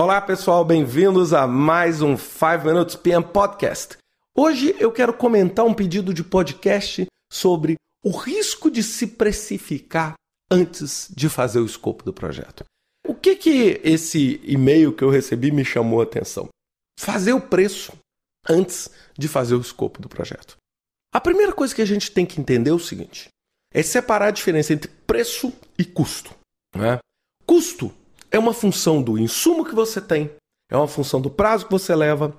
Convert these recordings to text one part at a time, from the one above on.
Olá pessoal, bem-vindos a mais um 5 Minutes PM Podcast. Hoje eu quero comentar um pedido de podcast sobre o risco de se precificar antes de fazer o escopo do projeto. O que que esse e-mail que eu recebi me chamou a atenção? Fazer o preço antes de fazer o escopo do projeto. A primeira coisa que a gente tem que entender é o seguinte: é separar a diferença entre preço e custo. Né? Custo é uma função do insumo que você tem, é uma função do prazo que você leva,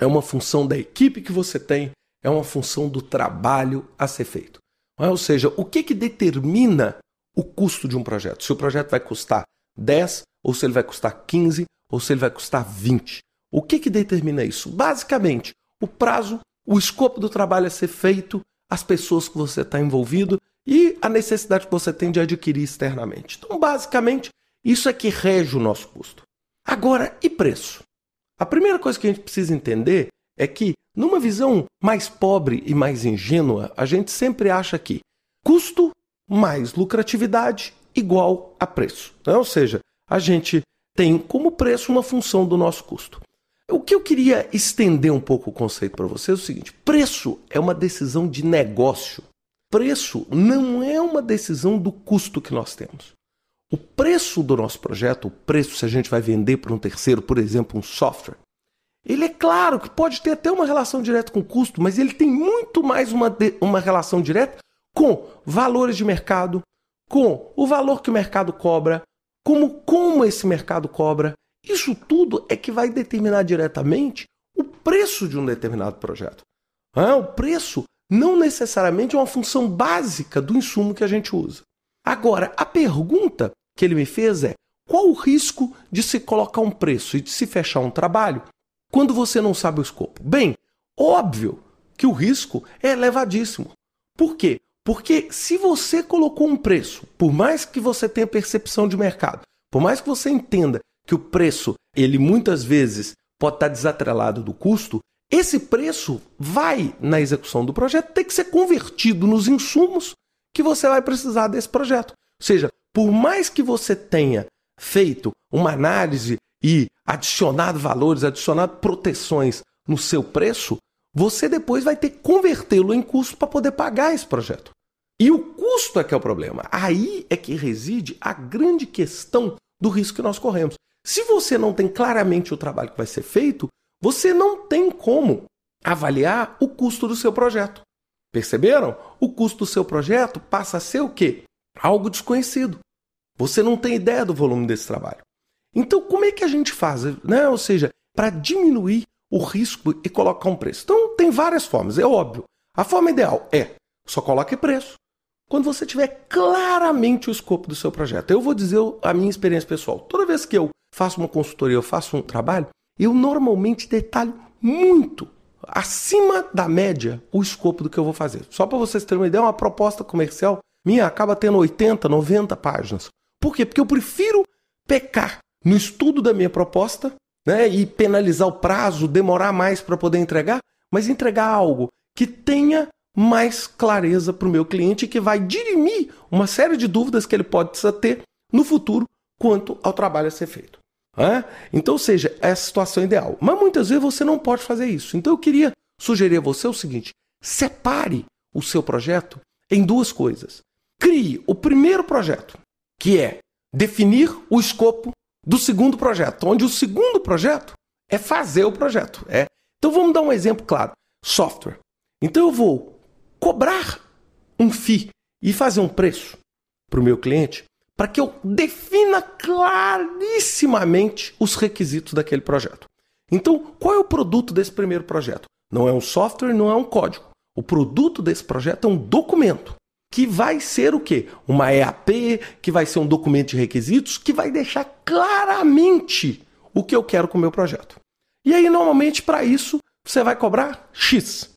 é uma função da equipe que você tem, é uma função do trabalho a ser feito. É? Ou seja, o que, que determina o custo de um projeto? Se o projeto vai custar 10, ou se ele vai custar 15, ou se ele vai custar 20. O que, que determina isso? Basicamente, o prazo, o escopo do trabalho a ser feito, as pessoas que você está envolvido e a necessidade que você tem de adquirir externamente. Então, basicamente, isso é que rege o nosso custo. Agora, e preço? A primeira coisa que a gente precisa entender é que, numa visão mais pobre e mais ingênua, a gente sempre acha que custo mais lucratividade igual a preço. Né? Ou seja, a gente tem como preço uma função do nosso custo. O que eu queria estender um pouco o conceito para vocês é o seguinte: preço é uma decisão de negócio. Preço não é uma decisão do custo que nós temos. O preço do nosso projeto, o preço se a gente vai vender para um terceiro, por exemplo, um software, ele é claro que pode ter até uma relação direta com o custo, mas ele tem muito mais uma, uma relação direta com valores de mercado, com o valor que o mercado cobra, como, como esse mercado cobra. Isso tudo é que vai determinar diretamente o preço de um determinado projeto. O preço não necessariamente é uma função básica do insumo que a gente usa. Agora, a pergunta que ele me fez é: qual o risco de se colocar um preço e de se fechar um trabalho quando você não sabe o escopo? Bem, óbvio que o risco é elevadíssimo. Por quê? Porque se você colocou um preço, por mais que você tenha percepção de mercado, por mais que você entenda que o preço, ele muitas vezes pode estar desatrelado do custo, esse preço vai, na execução do projeto, ter que ser convertido nos insumos que você vai precisar desse projeto. Ou seja, por mais que você tenha feito uma análise e adicionado valores, adicionado proteções no seu preço, você depois vai ter que convertê-lo em custo para poder pagar esse projeto. E o custo é que é o problema. Aí é que reside a grande questão do risco que nós corremos. Se você não tem claramente o trabalho que vai ser feito, você não tem como avaliar o custo do seu projeto. Perceberam? O custo do seu projeto passa a ser o quê? Algo desconhecido. Você não tem ideia do volume desse trabalho. Então, como é que a gente faz? Né? Ou seja, para diminuir o risco e colocar um preço. Então, tem várias formas, é óbvio. A forma ideal é só coloque preço quando você tiver claramente o escopo do seu projeto. Eu vou dizer a minha experiência pessoal. Toda vez que eu faço uma consultoria, eu faço um trabalho, eu normalmente detalho muito acima da média o escopo do que eu vou fazer. Só para vocês terem uma ideia, uma proposta comercial minha acaba tendo 80, 90 páginas. Por quê? Porque eu prefiro pecar no estudo da minha proposta né, e penalizar o prazo, demorar mais para poder entregar, mas entregar algo que tenha mais clareza para o meu cliente e que vai dirimir uma série de dúvidas que ele pode ter no futuro quanto ao trabalho a ser feito. É? Então, ou seja, é a situação ideal. Mas muitas vezes você não pode fazer isso. Então eu queria sugerir a você o seguinte: separe o seu projeto em duas coisas. Crie o primeiro projeto, que é definir o escopo do segundo projeto, onde o segundo projeto é fazer o projeto. É. Então vamos dar um exemplo claro: software. Então eu vou cobrar um FII e fazer um preço para o meu cliente para que eu defina clarissimamente os requisitos daquele projeto. Então, qual é o produto desse primeiro projeto? Não é um software, não é um código. O produto desse projeto é um documento que vai ser o quê? Uma EAP, que vai ser um documento de requisitos, que vai deixar claramente o que eu quero com o meu projeto. E aí, normalmente, para isso, você vai cobrar X.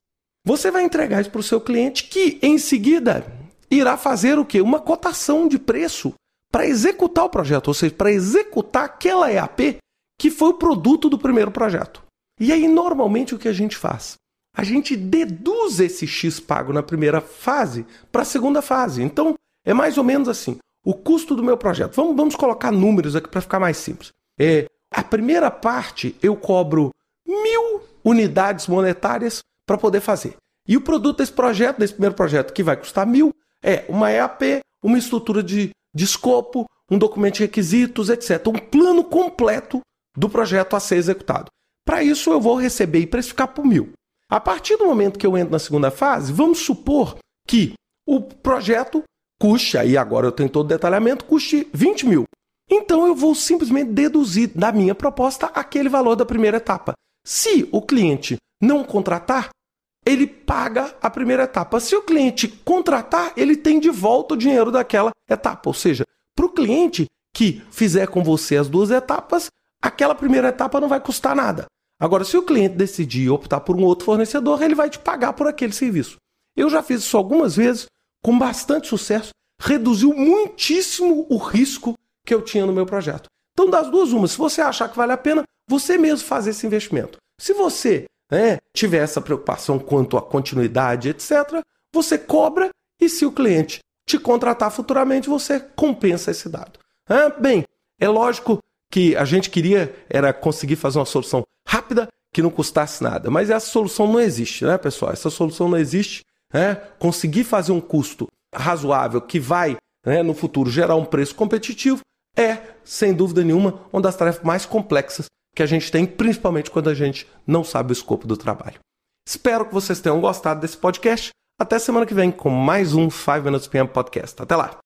Você vai entregar isso para o seu cliente, que em seguida irá fazer o quê? Uma cotação de preço para executar o projeto, ou seja, para executar aquela EAP que foi o produto do primeiro projeto. E aí, normalmente, o que a gente faz? A gente deduz esse X pago na primeira fase para a segunda fase. Então, é mais ou menos assim: o custo do meu projeto. Vamos, vamos colocar números aqui para ficar mais simples. É, A primeira parte eu cobro mil unidades monetárias para poder fazer. E o produto desse projeto, desse primeiro projeto, que vai custar mil, é uma EAP, uma estrutura de, de escopo, um documento de requisitos, etc. Um plano completo do projeto a ser executado. Para isso, eu vou receber e precificar por mil. A partir do momento que eu entro na segunda fase, vamos supor que o projeto custe, aí agora eu tenho todo o detalhamento, custe 20 mil. Então eu vou simplesmente deduzir da minha proposta aquele valor da primeira etapa. Se o cliente não contratar, ele paga a primeira etapa. Se o cliente contratar, ele tem de volta o dinheiro daquela etapa. Ou seja, para o cliente que fizer com você as duas etapas, aquela primeira etapa não vai custar nada. Agora, se o cliente decidir optar por um outro fornecedor, ele vai te pagar por aquele serviço. Eu já fiz isso algumas vezes, com bastante sucesso, reduziu muitíssimo o risco que eu tinha no meu projeto. Então, das duas, uma, se você achar que vale a pena, você mesmo fazer esse investimento. Se você né, tiver essa preocupação quanto à continuidade, etc., você cobra e se o cliente te contratar futuramente, você compensa esse dado. bem, é lógico que a gente queria era conseguir fazer uma solução rápida que não custasse nada, mas essa solução não existe, né, pessoal? Essa solução não existe. Né? Conseguir fazer um custo razoável que vai né, no futuro gerar um preço competitivo é, sem dúvida nenhuma, uma das tarefas mais complexas que a gente tem, principalmente quando a gente não sabe o escopo do trabalho. Espero que vocês tenham gostado desse podcast. Até semana que vem com mais um 5 Minutes PM Podcast. Até lá!